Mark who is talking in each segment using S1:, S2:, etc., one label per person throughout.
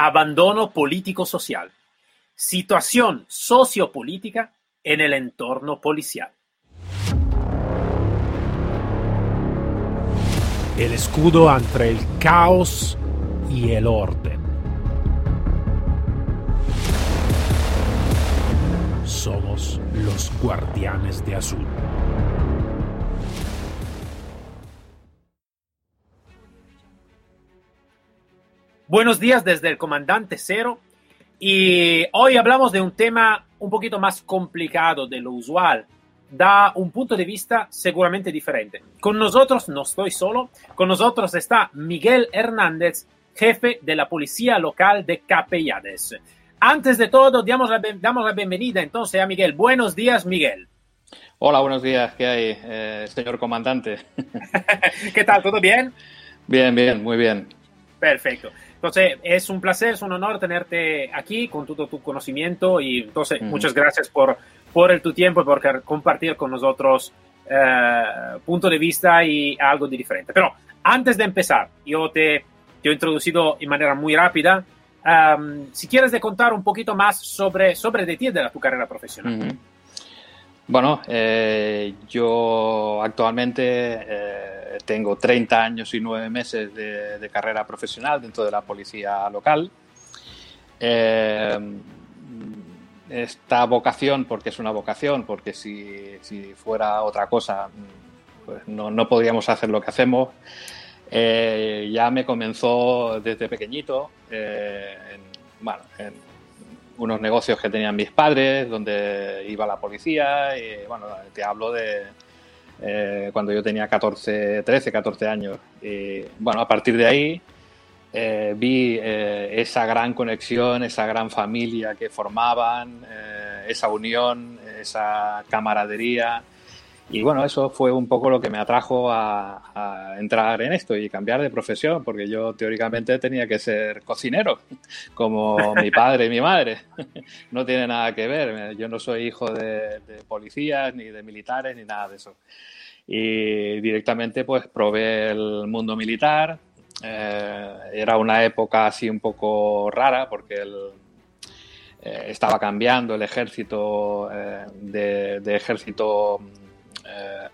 S1: abandono político-social, situación sociopolítica en el entorno policial.
S2: El escudo entre el caos y el orden. Somos los guardianes de azul.
S1: Buenos días desde el comandante Cero y hoy hablamos de un tema un poquito más complicado de lo usual, da un punto de vista seguramente diferente. Con nosotros no estoy solo, con nosotros está Miguel Hernández, jefe de la policía local de Capellades. Antes de todo, damos la, damos la bienvenida entonces a Miguel. Buenos días, Miguel.
S3: Hola, buenos días. ¿Qué hay, eh, señor comandante?
S1: ¿Qué tal? ¿Todo bien?
S3: Bien, bien, muy bien.
S1: Perfecto. Entonces, es un placer, es un honor tenerte aquí con todo tu conocimiento y entonces muchas gracias por, por el, tu tiempo y por compartir con nosotros eh, punto de vista y algo de diferente. Pero antes de empezar, yo te, te he introducido de manera muy rápida. si quieres de contar un poquito más sobre, sobre de ti, de tu carrera profesional.
S3: Bueno, eh, yo actualmente eh, tengo 30 años y 9 meses de, carrera profesional dentro de la policía local. Eh, esta vocación, porque es una vocación, porque si, fuera otra cosa, pues no, no, podríamos hacer lo que hacemos, ya me comenzó desde pequeñito, bueno, en, unos negocios que tenían mis padres, donde iba la policía, y bueno, te hablo de eh, cuando yo tenía 14, 13, 14 años. Y bueno, a partir de ahí eh, vi eh, esa gran conexión, esa gran familia que formaban, esa unión, esa camaradería y bueno, eso fue un poco lo que me atrajo a, entrar en esto y cambiar de profesión, porque yo teóricamente tenía que ser cocinero, como mi padre y mi madre. No tiene nada que ver, yo no soy hijo de, policías, ni de militares, ni nada de eso. Y directamente pues probé el mundo militar. Eh, era una época así un poco rara, porque eh, estaba cambiando el ejército eh, de ejército eh,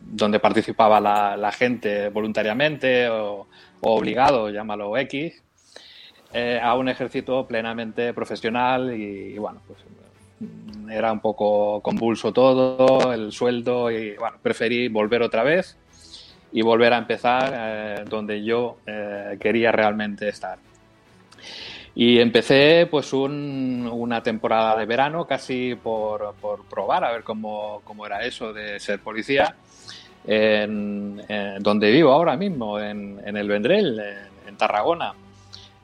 S3: donde participaba la, gente voluntariamente o, obligado, llámalo X, eh, a un ejército plenamente profesional y, bueno, pues era un poco convulso todo, el sueldo y bueno, preferí volver otra vez y volver a empezar eh, donde yo quería realmente estar. Y empecé pues una temporada de verano casi por, probar a ver cómo, era eso de ser policía, en, donde vivo ahora mismo, en, el Vendrell, en, Tarragona,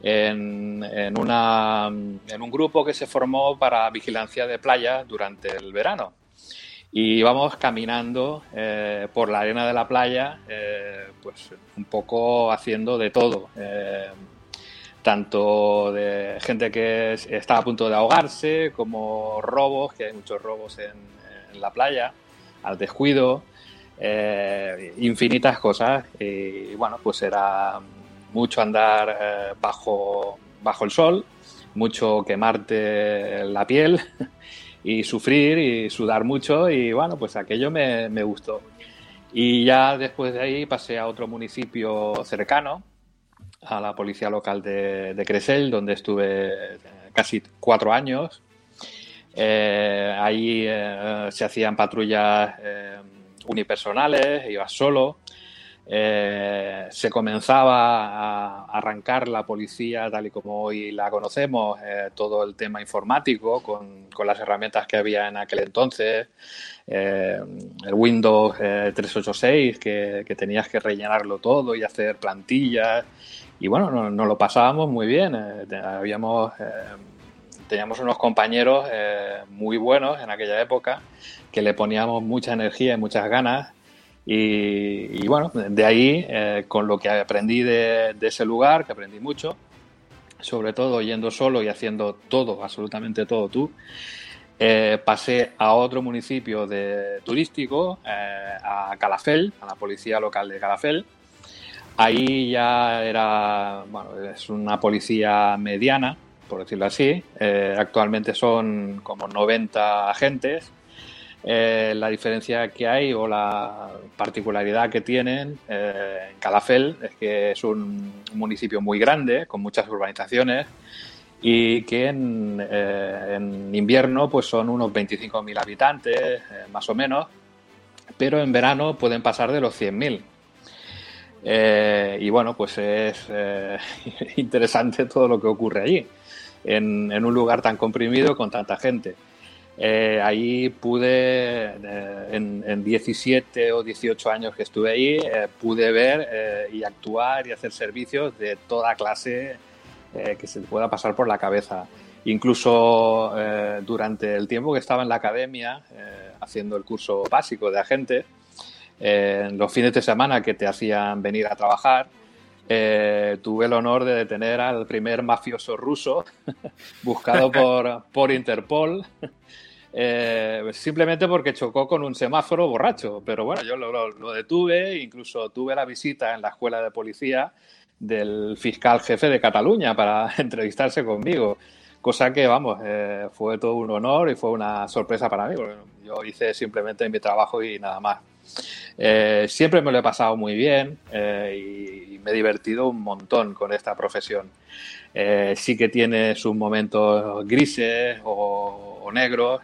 S3: en, una, en un grupo que se formó para vigilancia de playa durante el verano. Y íbamos caminando eh, por la arena de la playa, eh, pues un poco haciendo de todo. Eh, tanto de gente que está a punto de ahogarse, como robos, que hay muchos robos en, la playa, al descuido, eh, infinitas cosas. Y bueno, pues era mucho andar eh, bajo, bajo el sol, mucho quemarte la piel y sufrir y sudar mucho y bueno, pues aquello me, me gustó. Y ya después de ahí pasé a otro municipio cercano, a la policía local de, de Cresel, donde estuve eh, casi cuatro años. Eh, ahí eh, se hacían patrullas unipersonales, iba solo. se comenzaba a arrancar la policía tal y como hoy la conocemos, todo el tema informático con, con, las herramientas que había en aquel entonces, el Windows 386 que, que, tenías que rellenarlo todo y hacer plantillas y bueno, nos, lo pasábamos muy bien. Eh, habíamos, eh, teníamos unos compañeros eh, muy buenos en aquella época que le poníamos mucha energía y muchas ganas. Y, bueno, de ahí, con lo que aprendí de, ese lugar, que aprendí mucho, sobre todo yendo solo y haciendo todo, absolutamente todo tú, pasé a otro municipio de, turístico, a Calafel, a la policía local de Calafel, Ahí ya era, bueno, es una policía mediana, por decirlo así. Eh, actualmente son como 90 agentes. Eh, la diferencia que hay o la particularidad que tienen eh, en Calafel es que es un municipio muy grande, con muchas urbanizaciones, y que en, en invierno pues son unos 25.000 habitantes, más o menos, pero en verano pueden pasar de los 100.000. Eh, y bueno, pues es eh, interesante todo lo que ocurre allí, en, un lugar tan comprimido con tanta gente. Eh, ahí pude, en, 17 o 18 años que estuve ahí, pude ver y actuar y hacer servicios de toda clase que se pueda pasar por la cabeza. Incluso durante el tiempo que estaba en la academia, haciendo el curso básico de agente, en los fines de semana que te hacían venir a trabajar, eh, tuve el honor de detener al primer mafioso ruso buscado por, por Interpol. Eh, simplemente porque chocó con un semáforo borracho. Pero bueno, yo lo, lo, detuve, incluso tuve la visita en la escuela de policía del fiscal jefe de Cataluña para entrevistarse conmigo. Cosa que, vamos, eh, fue todo un honor y fue una sorpresa para mí, porque yo hice simplemente mi trabajo y nada más. Eh, siempre me lo he pasado muy bien eh, y, me he divertido un montón con esta profesión. Eh, sí que tiene sus momentos grises o, negros,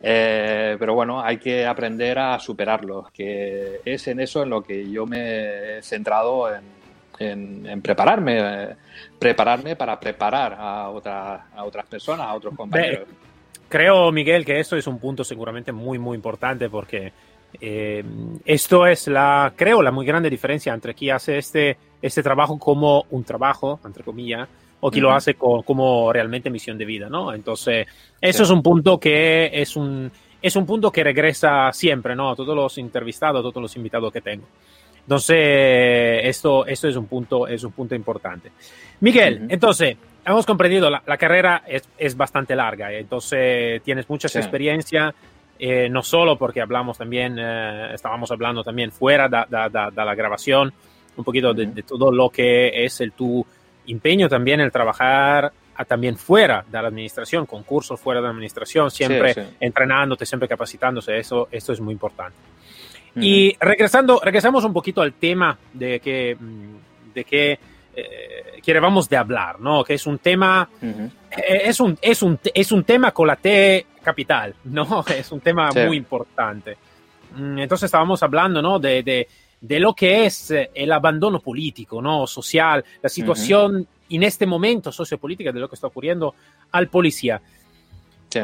S3: pero bueno, hay que aprender a superarlos, que es en eso en lo que yo me he centrado en, prepararme, prepararme para preparar a, a otras personas, a otros compañeros.
S1: Creo, Miguel, que esto es un punto seguramente muy, muy importante porque eh, esto es la, creo, la muy grande diferencia entre quien hace este, este trabajo como un trabajo, entre comillas, o quien lo hace como realmente misión de vida, ¿no? Entonces, eso es un punto que es un, es un punto que regresa siempre, ¿no? A todos los entrevistados, a todos los invitados que tengo. Entonces, esto, esto es, un punto, es un punto importante. Miguel, entonces, hemos comprendido, la, la carrera es, es, bastante larga, entonces tienes mucha experiencia eh, no solo porque hablamos también, eh, estábamos hablando también fuera de, la grabación, un poquito de, todo lo que es el tu empeño también el trabajar también fuera de la administración, concursos fuera de la administración, siempre entrenándote, siempre capacitándose, eso, esto es muy importante. Y regresando, regresamos un poquito al tema de que, mm, de que eh, queremos de hablar, ¿no? Que es un tema, eh, es, un, es, un, es un tema con la T capital, ¿no? Es un tema muy importante. Mm, entonces estábamos hablando, ¿no? De, de, de, lo que es eh, el abandono político, ¿no? Social, la situación en este momento sociopolítica de lo que está ocurriendo al policía.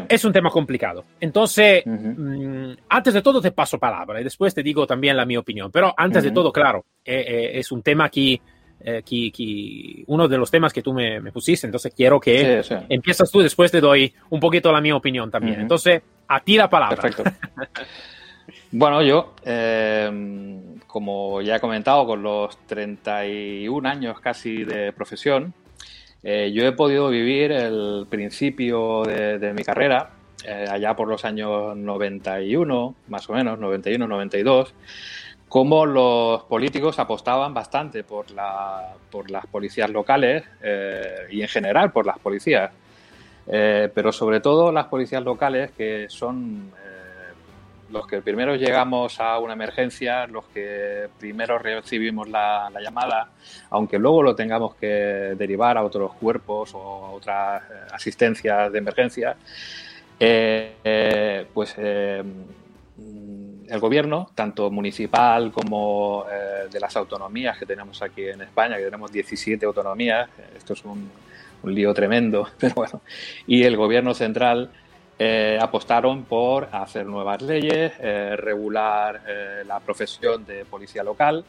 S1: Es un tema complicado. Entonces, mm, antes de todo te paso palabra y después te digo también la mi opinión. Pero antes de todo, claro, es un tema que eh, uno de los temas que tú me, pusiste, entonces quiero que empiezas tú, después te doy un poquito la mi opinión también. Entonces, a ti la palabra.
S3: Perfecto. bueno, yo, eh, como ya he comentado, con los 31 años casi de profesión, eh, yo he podido vivir el principio de, de mi carrera allá por los años 91, más o menos, 91, 92 cómo los políticos apostaban bastante por, la, por las policías locales eh, y en general por las policías. Eh, pero sobre todo las policías locales que son eh, los que primero llegamos a una emergencia, los que primero recibimos la, llamada, aunque luego lo tengamos que derivar a otros cuerpos o a otras asistencias de emergencia, pues el gobierno, tanto municipal como eh, de las autonomías que tenemos aquí en España, que tenemos 17 autonomías, esto es un, lío tremendo, pero bueno, y el gobierno central eh, apostaron por hacer nuevas leyes, eh, regular la profesión de policía local.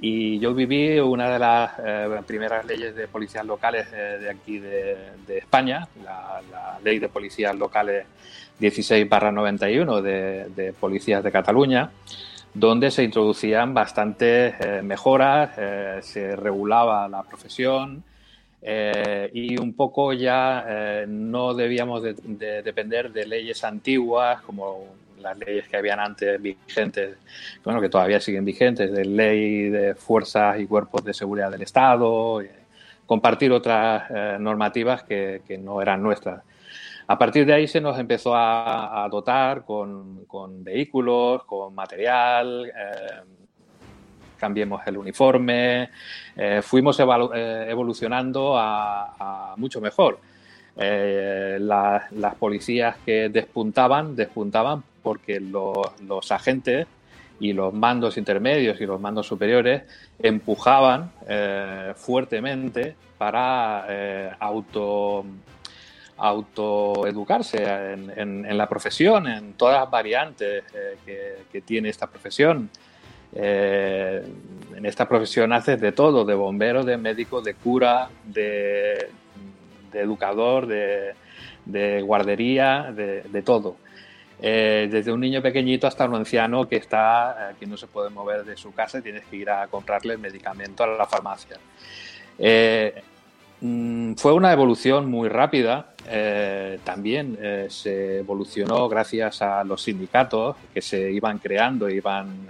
S3: Y yo viví una de las primeras leyes de policías locales de aquí de, España, la, la, ley de policías locales 16 91 de, de Policías de Cataluña, donde se introducían bastantes eh, mejoras, eh, se regulaba la profesión eh, y un poco ya no debíamos de, depender de leyes antiguas como las leyes que habían antes vigentes, bueno, que todavía siguen vigentes, de ley de fuerzas y cuerpos de seguridad del Estado, compartir otras normativas que no eran nuestras. A partir de ahí se nos empezó a, dotar con, vehículos, con material, eh, cambiemos el uniforme, eh, fuimos eh, evolucionando a, mucho mejor. las policías que despuntaban, despuntaban porque los, agentes y los mandos intermedios y los mandos superiores empujaban fuertemente para auto autoeducarse en, la profesión, en todas las variantes eh, que, tiene esta profesión. Eh, en esta profesión haces de todo, de bombero, de médico, de cura, de, educador, de, guardería, de, todo. Eh, desde un niño pequeñito hasta un anciano que está que no se puede mover de su casa y tienes que ir a comprarle el medicamento a la farmacia. Mm, fue una evolución muy rápida. Eh, también eh, se evolucionó gracias a los sindicatos que se iban creando, iban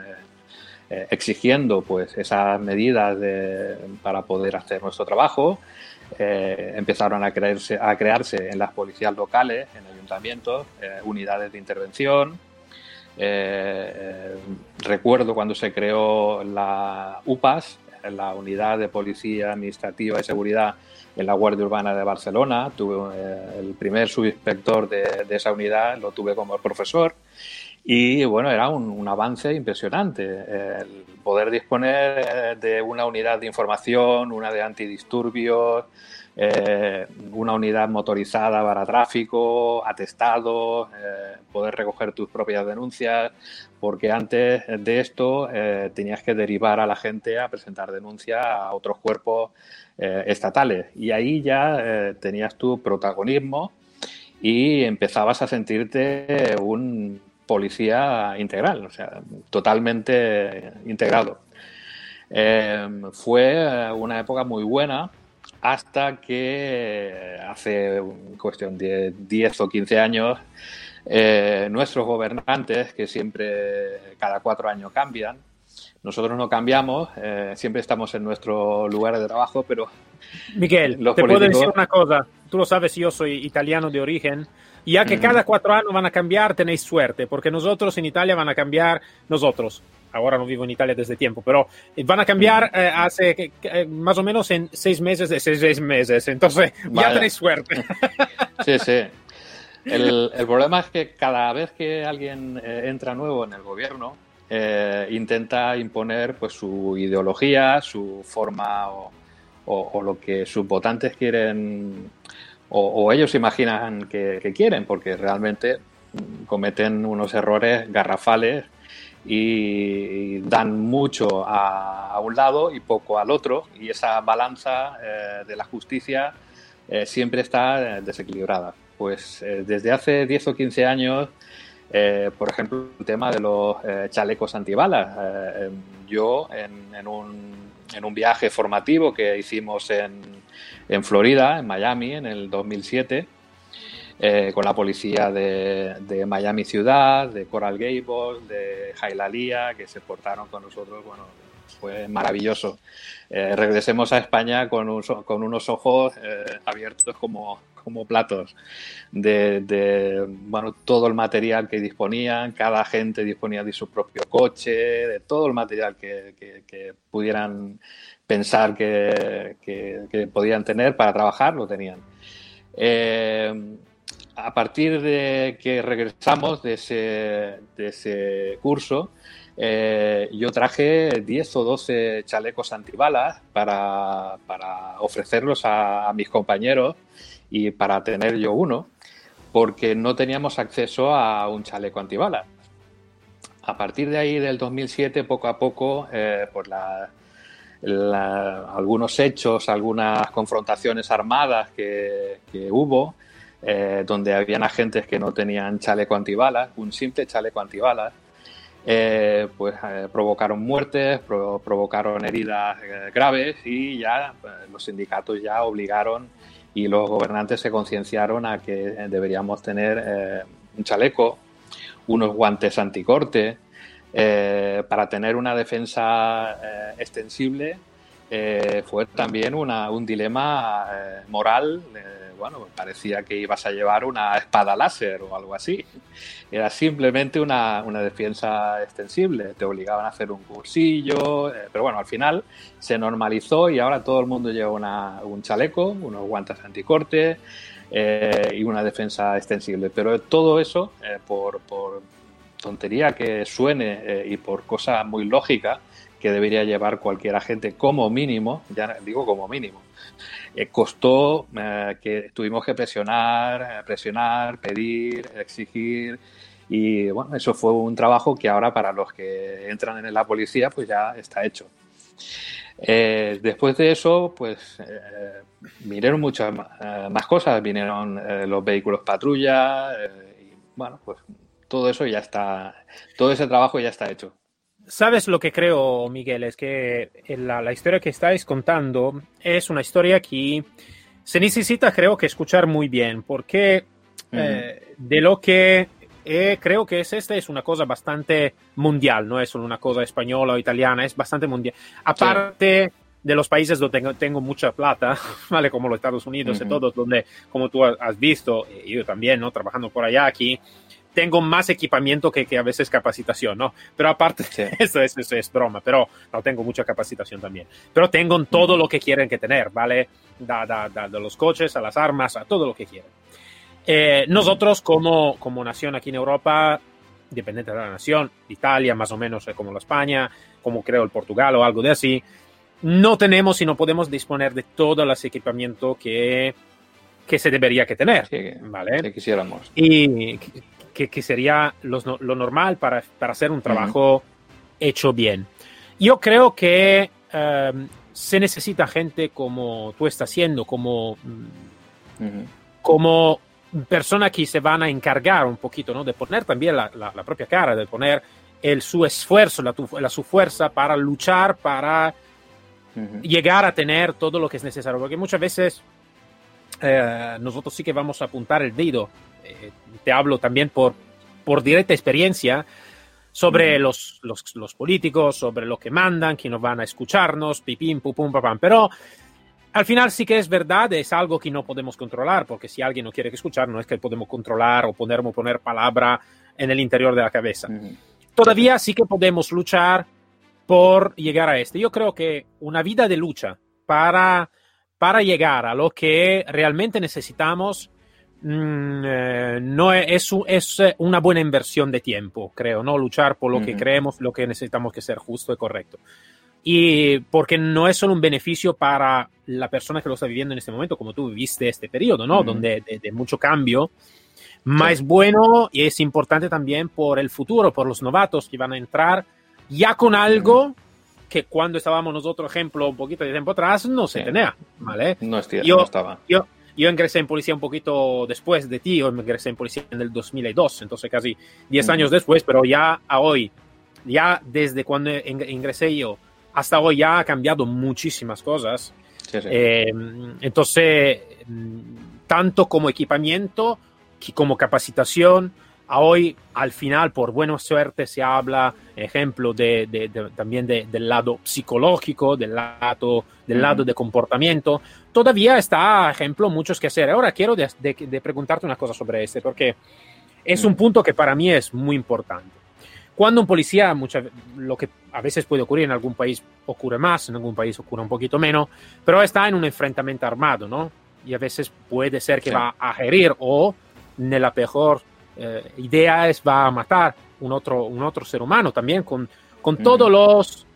S3: eh, exigiendo pues esas medidas para poder hacer nuestro trabajo. empezaron a crearse, a crearse en las policías locales, en ayuntamientos, unidades de intervención. recuerdo cuando se creó la UPAS, la Unidad de Policía Administrativa y Seguridad en la Guardia Urbana de Barcelona. Tuve eh, el primer subinspector de, esa unidad, lo tuve como profesor. Y bueno, era un, avance impresionante. El poder disponer eh, de una unidad de información, una de antidisturbios, eh, una unidad motorizada para tráfico, atestado, poder recoger tus propias denuncias, porque antes de esto tenías que derivar a la gente a presentar denuncia a otros cuerpos eh, estatales. Y ahí ya eh, tenías tu protagonismo y empezabas a sentirte un policía integral, o sea, totalmente integrado. Eh, fue una época muy buena hasta que hace cuestión de 10 o 15 años nuestros gobernantes, que siempre cada cuatro años cambian, nosotros no cambiamos, eh, siempre estamos en nuestro lugar de trabajo, pero...
S1: Miguel, te puedo decir una cosa, tú lo sabes, yo soy italiano de origen, ya que cada cuatro años van a cambiar, tenéis suerte, porque nosotros en Italia van a cambiar, nosotros, ahora no vivo en Italia desde tiempo, pero van a cambiar eh, hace eh, más o menos en seis meses de seis, meses, entonces ya tenéis suerte.
S3: Sí, sí. El, problema es que cada vez que alguien entra nuevo en el gobierno, eh, intenta imponer pues su ideología, su forma o, lo que sus votantes quieren o, ellos imaginan que, quieren, porque realmente cometen unos errores garrafales y, dan mucho a, un lado y poco al otro, y esa balanza eh, de la justicia eh, siempre está desequilibrada. Pues desde hace 10 o 15 años eh, por ejemplo, el tema de los eh, chalecos antibalas. Eh, yo, en, un, viaje formativo que hicimos en, Florida, en Miami, en el 2007, con la policía de, Miami Ciudad, de Coral Gables, de Hialeah, que se portaron con nosotros, bueno, fue maravilloso. regresemos a España con, con unos ojos abiertos como, como platos de, bueno, todo el material que disponían, cada gente disponía de su propio coche, de todo el material que, pudieran pensar que, podían tener para trabajar, lo tenían. Eh, a partir de que regresamos de ese, de ese curso, eh, yo traje 10 o 12 chalecos antibalas para, para ofrecerlos a, mis compañeros y para tener yo uno, porque no teníamos acceso a un chaleco antibalas. A partir de ahí, del 2007, poco a poco, eh, pues algunos hechos, algunas confrontaciones armadas que, hubo, eh, donde habían agentes que no tenían chaleco antibalas, un simple chaleco antibalas, eh, pues provocaron muertes, provocaron heridas graves y ya los sindicatos ya obligaron y los gobernantes se concienciaron a que deberíamos tener eh, un chaleco unos guantes anticorte, para tener una defensa extensible fue también un dilema moral bueno, parecía que ibas a llevar una espada láser o algo así. Era simplemente una, defensa extensible, te obligaban a hacer un cursillo, eh, pero bueno, al final se normalizó y ahora todo el mundo lleva un chaleco, unos guantes anticorte eh, y una defensa extensible. Pero todo eso, eh, por, por, tontería que suene y por cosa muy lógica, que debería llevar cualquier agente como mínimo, ya digo como mínimo, eh, costó eh, que tuvimos que presionar, eh, presionar, pedir, exigir. Y bueno, eso fue un trabajo que ahora para los que entran en la policía pues ya está hecho. después de eso, pues vinieron muchas más cosas, vinieron los vehículos patrulla y bueno, pues todo eso ya está, todo ese trabajo ya está hecho.
S1: Sabes lo que creo, Miguel, es que la, historia que estáis contando es una historia que se necesita, creo que, escuchar muy bien, porque eh, de lo que eh, creo que es esta es una cosa bastante mundial, no es solo una cosa española o italiana, es bastante mundial. Aparte de los países donde tengo, tengo, mucha plata, ¿vale? Como los Estados Unidos y todos, donde, como tú has visto, yo también, ¿no? Trabajando por allá aquí, tengo más equipamiento que, que a veces capacitación, ¿no? Pero aparte, eso, eso, es broma, pero no tengo mucha capacitación también. Pero tengo todo lo que quieren que tener, ¿vale? Da, da, da, de los coches a las armas, a todo lo que quieren. Eh, nosotros como, como nación aquí en Europa, dependiente de la nación, Italia más o menos como la España, como creo el Portugal o algo de así, no tenemos y no podemos disponer de todo el equipamiento que, que se debería que tener, ¿vale?
S3: Que quisiéramos.
S1: Y que, sería lo, normal para, hacer un trabajo hecho bien. Yo creo que em, se necesita gente como tú estás haciendo, como, como persona que se van a encargar un poquito, ¿no? De poner también la, propia cara, de poner el, su esfuerzo, la, su fuerza para luchar, para llegar a tener todo lo que es necesario. Porque muchas veces eh, nosotros sí que vamos a apuntar el dedo eh, te hablo también por, por directa experiencia sobre los, los, políticos, sobre lo que mandan, quiénes van a escucharnos, pipim, pupum, papam. Pero al final sí que es verdad, es algo que no podemos controlar, porque si alguien no quiere que escuchar, no es que podemos controlar o poner, poner palabra en el interior de la cabeza. Todavía sí que podemos luchar por llegar a este. Yo creo que una vida de lucha para, para llegar a lo que realmente necesitamos Mm, no es, es, eh, una buena inversión de tiempo, creo, ¿no? Luchar por lo que creemos, lo que necesitamos que ser justo y correcto. Y porque no es solo un beneficio para la persona que lo está viviendo en este momento, como tú viviste este periodo, ¿no? Donde de, mucho cambio, más bueno y es importante también por el futuro, por los novatos que van a entrar ya con algo que cuando estábamos nosotros, ejemplo, un poquito de tiempo atrás, no se tenía, ¿vale?
S3: No, no estaba.
S1: Yo, yo ingresé en policía un poquito después de ti, yo ingresé en policía en el 2002, entonces casi 10 años después, pero ya a hoy, ya desde cuando ingresé yo hasta hoy ya ha cambiado muchísimas cosas. Eh, entonces, tanto como equipamiento, como capacitación, hoy, al final, por buena suerte, se habla, ejemplo, de, también del lado psicológico, del lado, del lado de comportamiento. Todavía está, ejemplo, muchos que hacer. Ahora quiero de, preguntarte una cosa sobre este, porque es un punto que para mí es muy importante. Cuando un policía, lo que a veces puede ocurrir en algún país ocurre más, en algún país ocurre un poquito menos, pero está en un enfrentamiento armado, ¿no? Y a veces puede ser que va a herir o, en la peor eh, idea es va a matar un otro, un otro ser humano también con, con todos los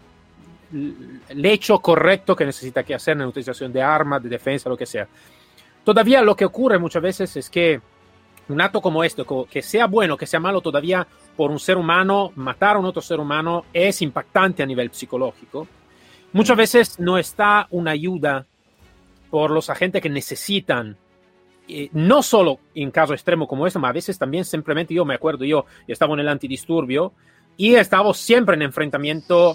S1: el hecho correcto que necesita que hacer en la utilización de armas, de defensa, lo que sea. Todavía lo que ocurre muchas veces es que un acto como este, que sea bueno, que sea malo, todavía por un ser humano, matar a un otro ser humano es impactante a nivel psicológico. Muchas veces no está una ayuda por los agentes que necesitan eh, no solo en caso extremo como este, pero a veces también simplemente yo me acuerdo, yo, estaba en el antidisturbio y estaba siempre en enfrentamiento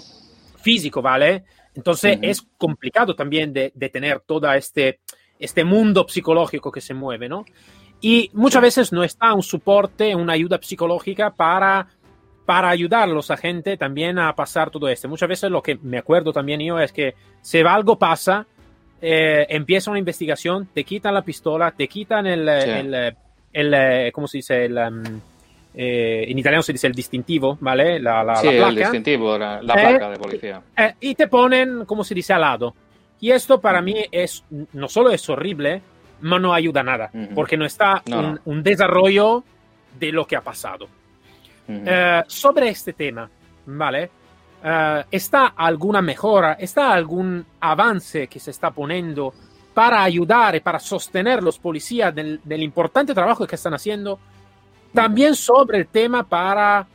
S1: físico, ¿vale? Entonces es complicado también de, tener todo este, este mundo psicológico que se mueve, ¿no? y muchas veces no está un soporte, una ayuda psicológica para, para ayudar a los agentes también a pasar todo esto. Muchas veces lo que me acuerdo también yo es que si algo pasa, eh, empieza una investigación, te quitan la pistola, te quitan el, el, el, ¿cómo se dice? El, um, eh, en italiano se dice el distintivo, ¿vale? La, la,
S3: sí,
S1: la placa.
S3: el distintivo, la, la placa de policía.
S1: Eh, y te ponen, como se dice, al lado. Y esto para mí es, no solo es horrible, pero no ayuda a nada, uh -huh. porque no está
S3: No,
S1: un, un desarrollo de lo que ha pasado. Eh, sobre este tema, ¿vale? Eh, ¿Está alguna mejora, está algún avance que se está poniendo para ayudar y para sostener los policías del, del importante trabajo que están haciendo? También sobre el tema para,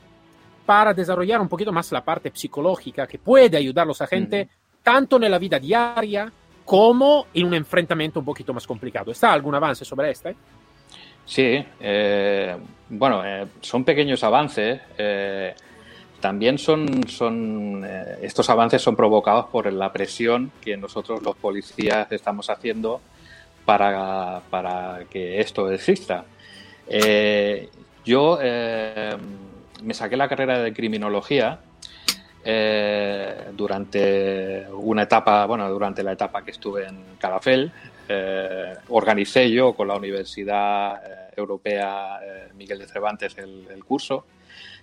S1: para desarrollar un poquito más la parte psicológica que puede ayudar a los agentes tanto en la vida diaria como en un enfrentamiento un poquito más complicado. ¿Está algún avance sobre este?
S3: Sí, eh, bueno, eh, son pequeños avances. eh, también son, eh, estos avances son provocados por la presión que nosotros los policías estamos haciendo para, para que esto exista. Eh, yo eh, me saqué la carrera de criminología durante una etapa, bueno, durante la etapa que estuve en Calafell. Eh, organicé yo con la Universidad Europea Miguel de Cervantes el curso.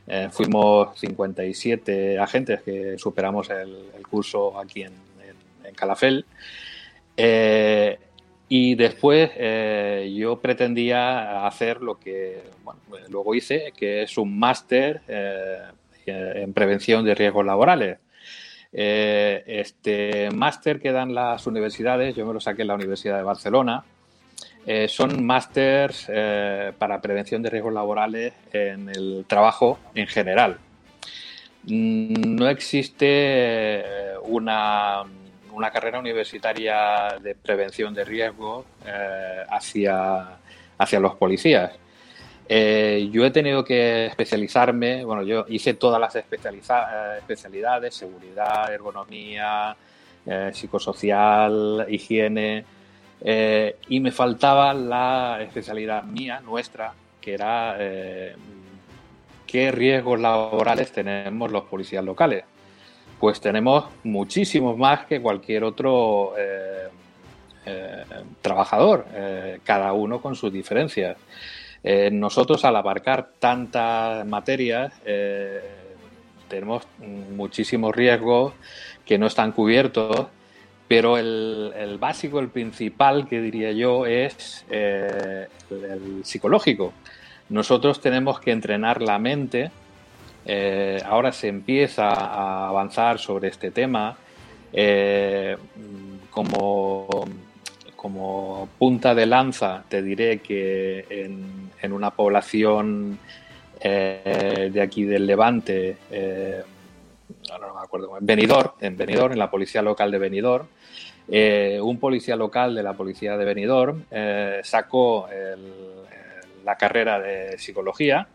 S3: Eh, fuimos 57 agentes que superamos el, curso aquí en, en, Calafell. Eh, y después eh, yo pretendía hacer lo que bueno, luego hice, que es un máster en prevención de riesgos laborales. Este máster que dan las universidades, yo me lo saqué en la Universidad de Barcelona, eh, son másters eh, para prevención de riesgos laborales en el trabajo en general. Mm, No existe eh, una, una carrera universitaria de prevención de riesgos hacia, hacia los policías. Yo he tenido que especializarme, bueno, yo hice todas las especialidades, seguridad, ergonomía, psicosocial, higiene, eh, y me faltaba la especialidad mía, nuestra, que era eh, qué riesgos laborales tenemos los policías locales. Pues tenemos muchísimos más que cualquier otro eh, trabajador, cada uno con sus diferencias. Nosotros al abarcar tantas materias tenemos muchísimos riesgos que no están cubiertos, pero el, el básico, el principal que diría yo es eh, el, psicológico. Nosotros tenemos que entrenar la mente. eh, ahora se empieza a avanzar sobre este tema. eh, como, como punta de lanza, te diré que en, una población de aquí del Levante, no me acuerdo, en Benidorm, en Benidorm, en la policía local de Benidorm, eh, un policía local de la policía de Benidorm eh, sacó la carrera de psicología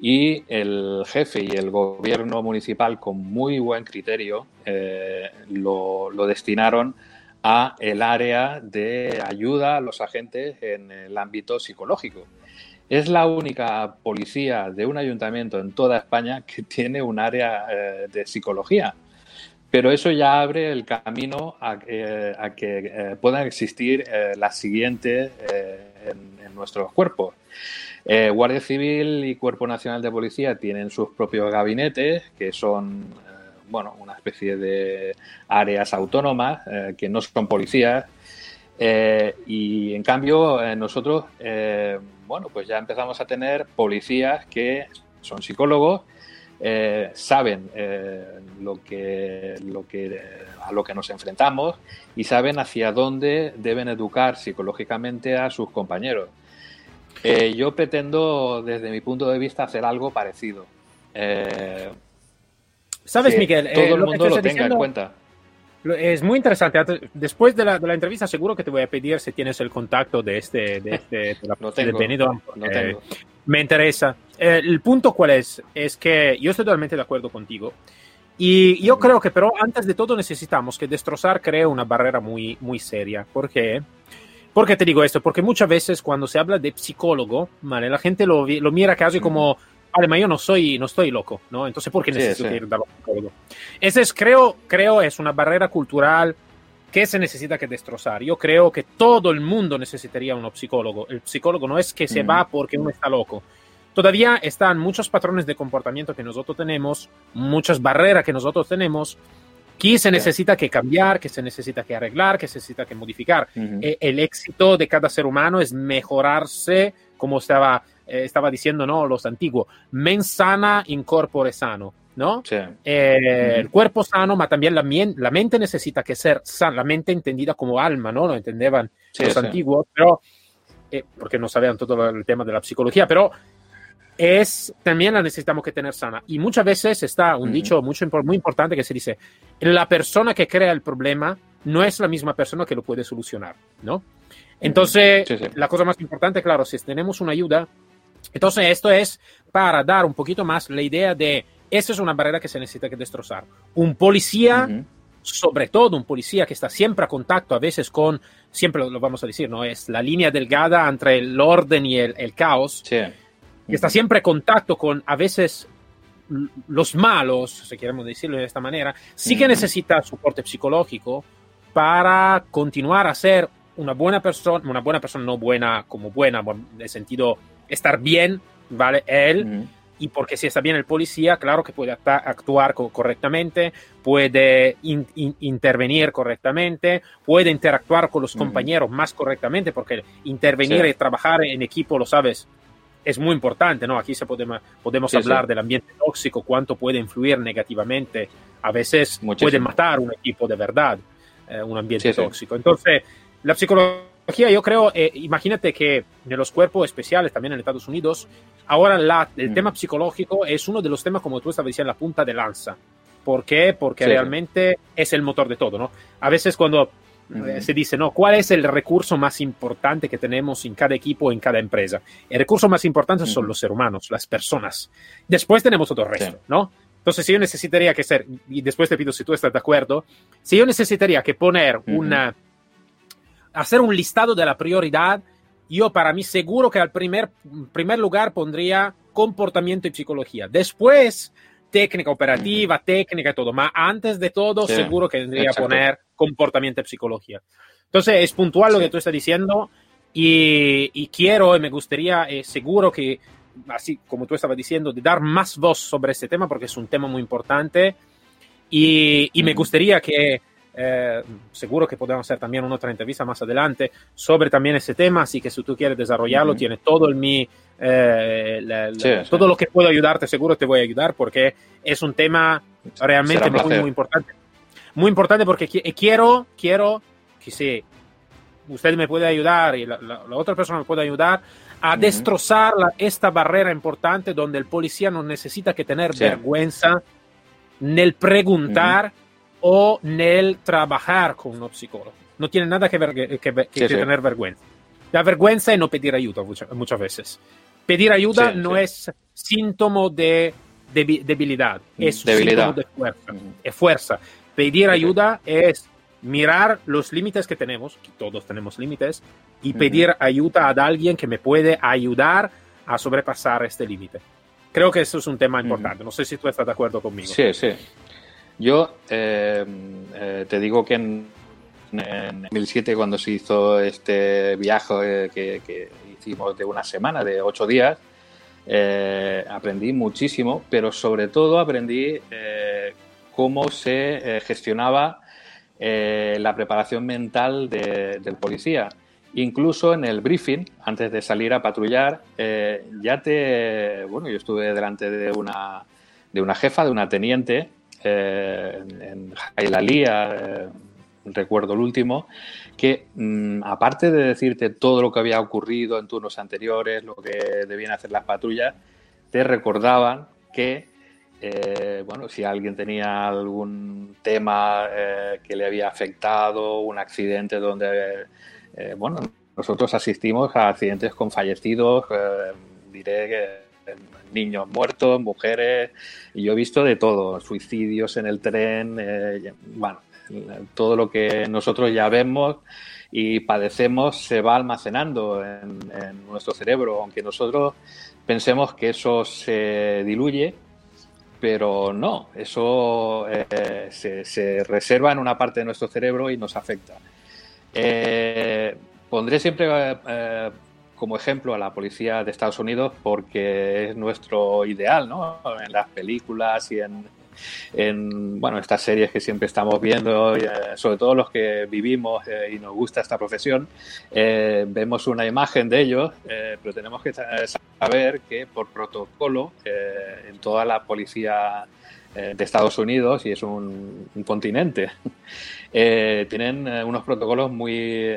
S3: y el jefe y el gobierno municipal con muy buen criterio eh, lo, lo destinaron a el área de ayuda a los agentes en el ámbito psicológico. Es la única policía de un ayuntamiento en toda España que tiene un área eh, de psicología. Pero eso ya abre el camino a, que eh, puedan existir eh, las siguientes en, en nuestros cuerpos. Guardia Civil y Cuerpo Nacional de Policía tienen sus propios gabinetes, que son bueno, una especie de áreas autónomas que no son policías. Eh, y en cambio, eh, nosotros, eh, bueno, pues ya empezamos a tener policías que son psicólogos, saben lo que, lo que, a lo que nos enfrentamos y saben hacia dónde deben educar psicológicamente a sus compañeros. Yo pretendo, desde mi punto de vista, hacer algo parecido.
S1: ¿Sabes,
S3: que
S1: Miguel?
S3: Todo el mundo lo tenga en cuenta.
S1: Es muy interesante. Ante- Después de la, de la entrevista, seguro que te voy a pedir si tienes el contacto de este, de este de la- de
S3: tengo.
S1: Benidorm,
S3: Lo
S1: porque
S3: tengo.
S1: me interesa. Eh, el punto cuál es, es que yo estoy totalmente de acuerdo contigo. Y yo creo que, pero antes de todo necesitamos que destrozar cree una barrera muy, muy seria, porque ¿Por qué te digo esto? Porque muchas veces cuando se habla de psicólogo, ¿vale? la gente lo, lo mira casi como, ma yo no soy, no estoy loco, ¿no? Entonces, ¿por qué necesito sí, sí. ir al psicólogo? Ese es, creo, creo, es una barrera cultural que se necesita que destrozar. Yo creo que todo el mundo necesitaría un psicólogo. El psicólogo no es que se va porque uno está loco. Todavía están muchos patrones de comportamiento que nosotros tenemos, muchas barreras que nosotros tenemos, que se necesita que cambiar, que se necesita que arreglar, que se necesita que modificar. -huh. El éxito de cada ser humano es mejorarse, como estaba, eh, estaba diciendo ¿no? los antiguos, mens sana in corpore sano. ¿no?
S3: Sí.
S1: Eh. El cuerpo sano, pero también la, la, mente necesita que ser sana, la mente entendida como alma, ¿no? Lo entendían sí, los sí. antiguos, pero, eh, porque no sabían todo el tema de la psicología, pero es también la necesitamos que tener sana. Y muchas veces está un uh -huh. dicho mucho, muy importante que se dice, la persona que crea el problema no es la misma persona que lo puede solucionar, ¿no? Entonces, sí, sí. la cosa más importante, claro, si tenemos una ayuda, entonces esto es para dar un poquito más la idea de, esa es una barrera que se necesita que destrozar. Un policía... Uh -huh sobre todo un policía que está siempre a contacto, a veces con, siempre lo, vamos a decir, ¿no? Es la línea delgada entre el orden y el, el caos.
S3: Sí
S1: que está siempre en contacto con a veces los malos, si queremos decirlo de esta manera, sí que necesita soporte psicológico para continuar a ser una buena persona, una buena persona no buena como buena, en el sentido estar bien, ¿vale? Él, uh -huh. y porque si está bien el policía, claro que puede actuar correctamente, puede in, in, intervenir correctamente, puede interactuar con los uh -huh. compañeros más correctamente, porque intervenir sí. y trabajar en equipo, lo sabes, es muy importante, ¿no? Aquí se podemos, podemos sí, hablar sí. del ambiente tóxico, cuánto puede influir negativamente, a veces Muchísimo. puede matar un equipo de verdad, eh, un ambiente sí, tóxico. Entonces, la psicología, yo creo, eh, imagínate que en los cuerpos especiales, también en Estados Unidos, ahora la, el mm. tema psicológico es uno de los temas, como tú estabas diciendo, la punta de lanza. ¿Por qué? Porque realmente es el motor de todo, ¿no? A veces cuando Uh se dice, ¿no? ¿Cuál es el recurso más importante que tenemos en cada equipo, en cada empresa? El recurso más importante -huh. son los seres humanos, las personas. Después tenemos otro resto, sí. ¿no? Entonces, si yo necesitaría que ser, y después te pido si tú estás de acuerdo, si yo necesitaría que poner una, hacer un listado de la prioridad, yo para mí seguro que al primer, primer lugar pondría comportamiento y psicología. Después, técnica operativa, técnica y todo. Más antes de todo, sí. seguro que tendría que poner comportamiento y psicología. Entonces, es puntual lo que tú estás diciendo y, y, quiero y me gustaría, eh, seguro que, así como tú estabas diciendo, de dar más voz sobre este tema porque es un tema muy importante y, y me gustaría que, eh, seguro que podemos hacer también una otra entrevista más adelante sobre también ese tema, así que si tú quieres desarrollarlo, uh -huh. tiene todo el mi, eh, la, la, sí, todo sí. lo que puedo ayudarte, seguro te voy a ayudar porque es un tema realmente muy, muy importante muy importante porque quiero, quiero que si usted me puede ayudar y la, la, la otra persona me puede ayudar a uh -huh. destrozar la, esta barrera importante donde el policía no necesita que tener sí. vergüenza nel preguntar uh -huh. O nel trabajar con un psicólogo. No tiene nada que, ver, que, que, que sí, tener vergüenza. La vergüenza es no pedir ayuda muchas, veces. Pedir ayuda no es síntoma de debilidad, es
S3: debilidad.
S1: síntoma de fuerza. Es fuerza Pedir ayuda es mirar los límites que tenemos, que todos tenemos límites, y pedir ayuda a alguien que me puede ayudar a sobrepasar este límite. Creo que eso es un tema importante. No sé si tú estás de acuerdo conmigo.
S3: Sí, sí. Yo eh, eh, te digo que en, en 2007, cuando se hizo este viaje eh, que, hicimos de una semana, de ocho días, aprendí muchísimo, pero sobre todo aprendí cómo se gestionaba la preparación mental de, del policía. Incluso en el briefing, antes de salir a patrullar, ya te. Bueno, yo estuve delante de una, de una jefa, de una teniente, eh, en Jailalía, eh, recuerdo el último, que mmm, aparte de decirte todo lo que había ocurrido en turnos anteriores, lo que debían hacer las patrullas, te recordaban que eh, bueno, si alguien tenía algún tema que le había afectado, un accidente donde, bueno, nosotros asistimos a accidentes con fallecidos, diré que niños muertos, mujeres, y yo he visto de todo, suicidios en el tren, bueno, todo lo que nosotros ya vemos y padecemos se va almacenando en, nuestro cerebro, aunque nosotros pensemos que eso se diluye, pero no, eso eh, se, reserva en una parte de nuestro cerebro y nos afecta. Eh, pondré siempre eh, como ejemplo a la policía de Estados Unidos porque es nuestro ideal, ¿no? En las películas y en, en bueno, estas series que siempre estamos viendo, eh, sobre todo los que vivimos eh, y nos gusta esta profesión, eh, vemos una imagen de ellos, pero tenemos que saber que por protocolo en toda la policía de Estados Unidos, y es un, continente, tienen unos protocolos muy,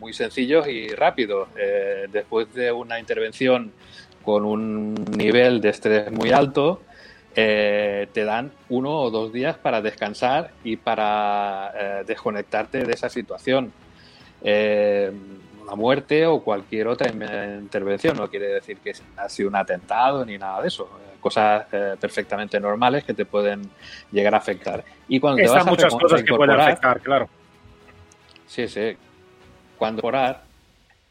S3: muy sencillos y rápidos. después de una intervención con un nivel de estrés muy alto, eh, te dan uno o dos días para descansar y para eh, desconectarte de esa situación. Eh, una muerte o cualquier otra intervención no quiere decir que ha sido un atentado ni nada de eso. Cosas perfectamente normales que te pueden llegar a afectar. Y cuando te vas a
S1: muchas cosas que pueden afectar, claro.
S3: Sí, sí. Cuando orar,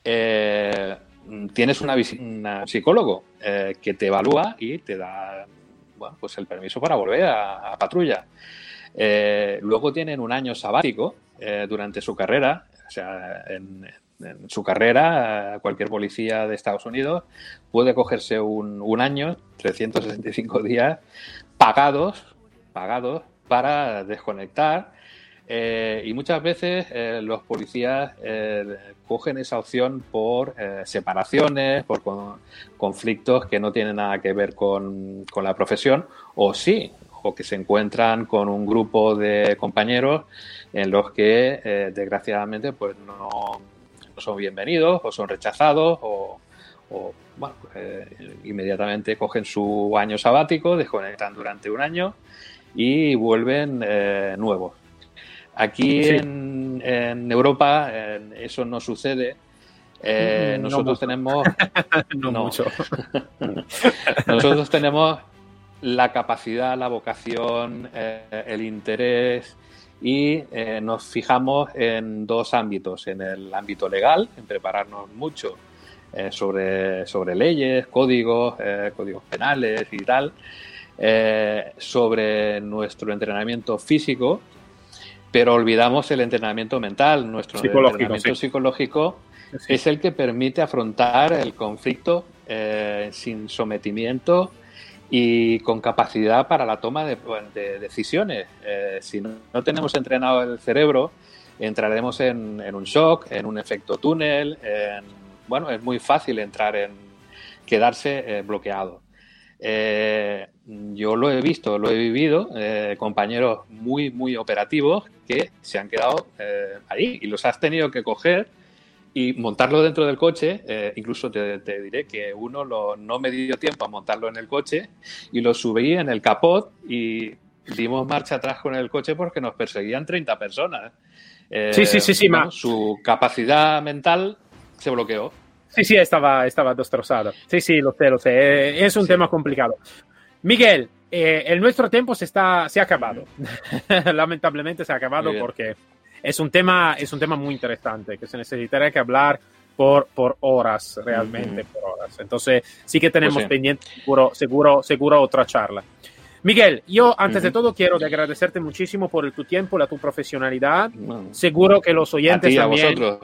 S3: tienes una, un psicólogo que te evalúa y te da bueno, pues el permiso para volver a, patrulla. Eh, luego tienen un año sabático eh, durante su carrera, o sea, en, su carrera cualquier policía de Estados Unidos puede cogerse un, un año, 365 días, pagados, pagados para desconectar eh, y muchas veces eh, los policías eh, cogen esa opción por separaciones, por conflictos que no tienen nada que ver con, la profesión, o sí, o que se encuentran con un grupo de compañeros en los que desgraciadamente pues no, son bienvenidos o son rechazados o, bueno, pues, inmediatamente cogen su año sabático, desconectan durante un año y vuelven nuevos. Aquí en, Europa eso no sucede. Eh, mm, nosotros tenemos.
S1: no, mucho.
S3: nosotros tenemos la capacidad, la vocación, eh, el interés y eh, nos fijamos en dos ámbitos. En el ámbito legal, en prepararnos mucho sobre, sobre leyes, códigos, códigos penales y tal. sobre nuestro entrenamiento físico, pero olvidamos el entrenamiento mental. Nuestro entrenamiento psicológico es el que permite afrontar el conflicto eh, sin sometimiento y con capacidad para la toma de, decisiones. Eh, si no, tenemos entrenado el cerebro, entraremos en, un shock, en un efecto túnel. bueno, es muy fácil entrar en quedarse eh, bloqueado. Eh, yo lo he visto, lo he vivido, eh, compañeros muy, muy operativos que se han quedado ahí y los has tenido que coger y montarlo dentro del coche. incluso te, diré que uno no me dio tiempo a montarlo en el coche y lo subí en el capot y dimos marcha atrás con el coche porque nos perseguían 30 personas.
S1: sí, sí, sí, sí.
S3: Su capacidad mental se bloqueó.
S1: Sí, sí, estaba, estaba destrozado. Sí, sí, lo sé, lo sé. Es un tema complicado. Miguel, eh, el nuestro tiempo se, está, se ha acabado. Lamentablemente se ha acabado porque es un, tema, es un tema muy interesante que se necesitaría que hablar por, por horas, realmente por horas. Entonces, sí que tenemos pues pendiente seguro, seguro, seguro otra charla. Miguel, yo antes de todo quiero agradecerte muchísimo por tu tiempo, la tu profesionalidad. Seguro que los oyentes también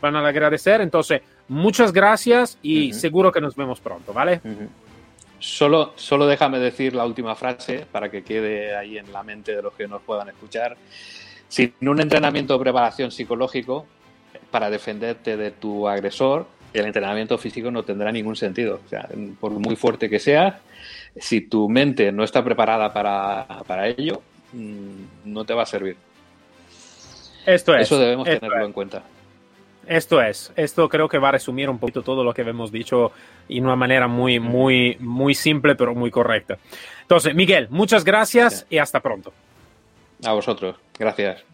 S1: van a agradecer. Entonces, muchas gracias y seguro que nos vemos pronto, ¿vale?
S3: Solo, solo déjame decir la última frase para que quede ahí en la mente de los que nos puedan escuchar. Sin un entrenamiento de preparación psicológico para defenderte de tu agresor, el entrenamiento físico no tendrá ningún sentido. O sea, por muy fuerte que seas, si tu mente no está preparada para, para ello, mm, no te va a servir.
S1: Esto es.
S3: Eso debemos tenerlo en cuenta.
S1: Esto es, esto creo que va a resumir un poquito todo lo que hemos dicho en una manera muy, muy, muy simple, pero muy correcta. Entonces, Miguel, muchas gracias y hasta pronto.
S3: A vosotros, gracias.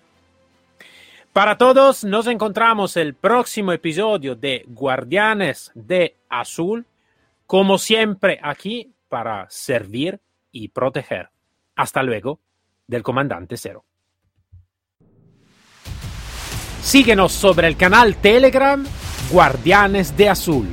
S1: Para todos, nos encontramos el próximo episodio de Guardianes de Azul, como siempre aquí para servir y proteger. Hasta luego, del comandante cero. Síguenos sobre el canal Telegram Guardianes de Azul.